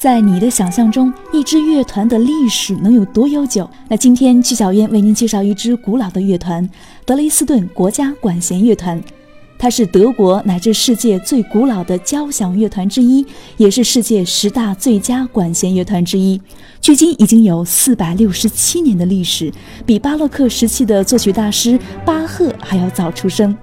在你的想象中，一支乐团的历史能有多悠久？那今天曲小燕为您介绍一支古老的乐团——德累斯顿国家管弦乐团。它是德国乃至世界最古老的交响乐团之一，也是世界十大最佳管弦乐团之一。距今已经有四百六十七年的历史，比巴洛克时期的作曲大师 巴赫还要早出生。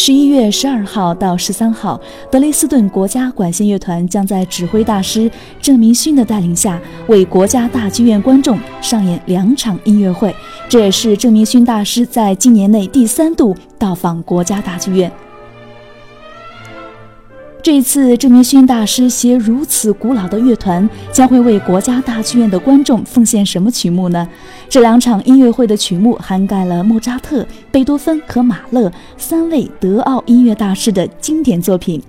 十一月十二号到十三号，德累斯顿国家管弦乐团将在指挥大师郑明勋的带领下，为国家大剧院观众上演两场音乐会。这也是郑明勋大师在今年内第三度到访国家大剧院。这一次，郑明勋大师携如此古老的乐团，将会为国家大剧院的观众奉献什么曲目呢？这两场音乐会的曲目涵盖了莫扎特、贝多芬和马勒三位德奥音乐大师的经典作品。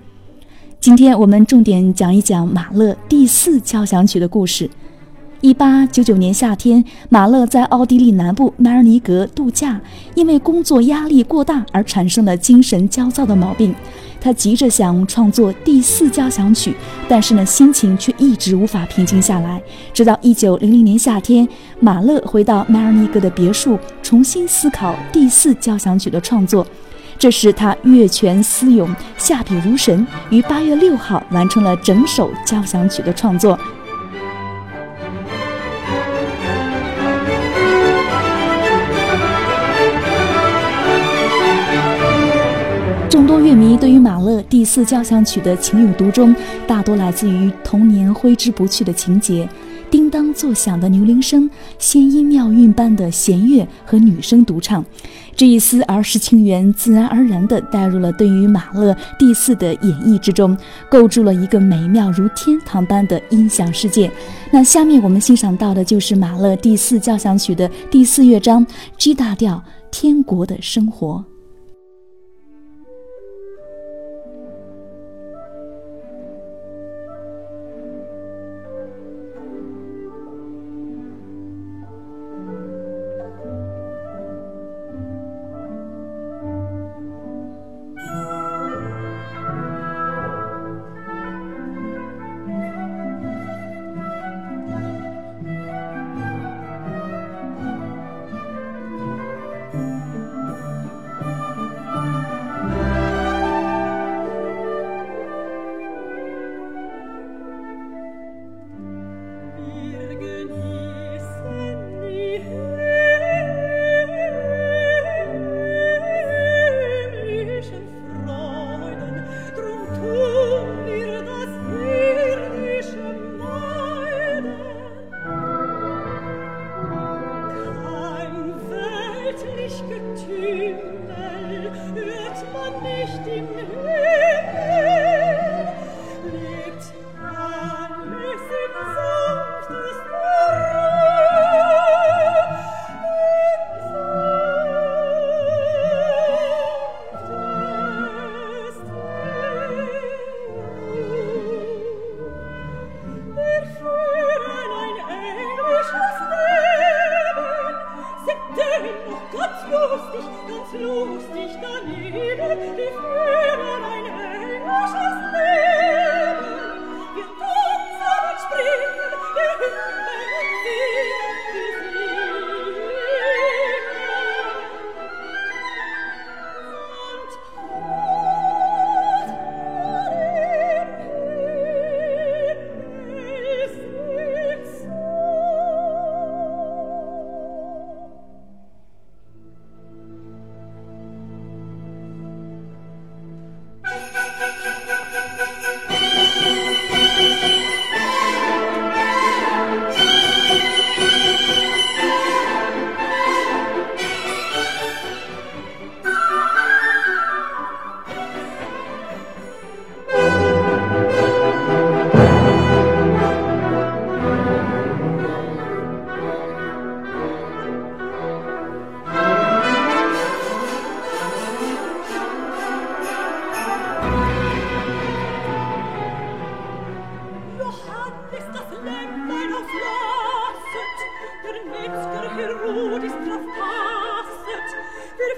今天我们重点讲一讲马勒第四交响曲的故事。一八九九年夏天，马勒在奥地利南部迈尔尼格度假，因为工作压力过大而产生了精神焦躁的毛病。他急着想创作第四交响曲，但是呢，心情却一直无法平静下来。直到一九零零年夏天，马勒回到迈尔尼格的别墅，重新思考第四交响曲的创作。这时他月泉思涌，下笔如神，于八月六号完成了整首交响曲的创作。迷对于马勒第四交响曲的情有独钟，大多来自于童年挥之不去的情节：叮当作响的牛铃声、仙音妙韵般的弦乐和女声独唱。这一丝儿时情缘自然而然地带入了对于马勒第四的演绎之中，构筑了一个美妙如天堂般的音响世界。那下面我们欣赏到的就是马勒第四交响曲的第四乐章 G 大调《天国的生活》。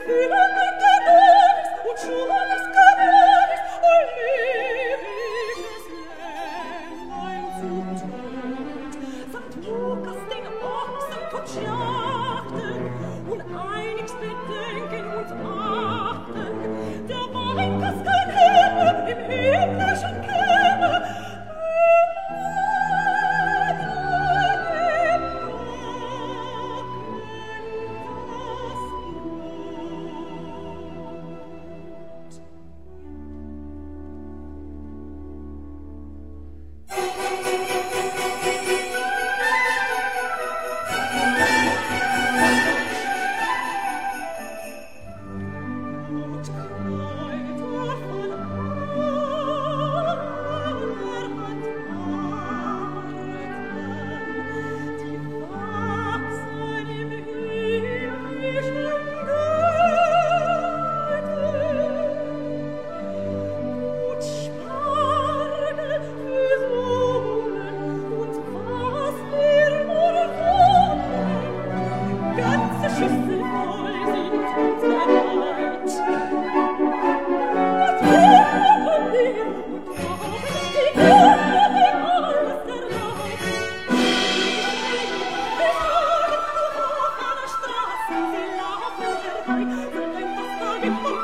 Gefühle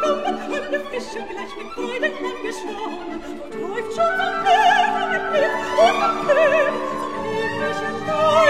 the Man kommt auf Geschirr, vielleicht mit Bräunern geschoren, und läuft schon am Meer, und mit mir unten drin, am lieblichen Dorf.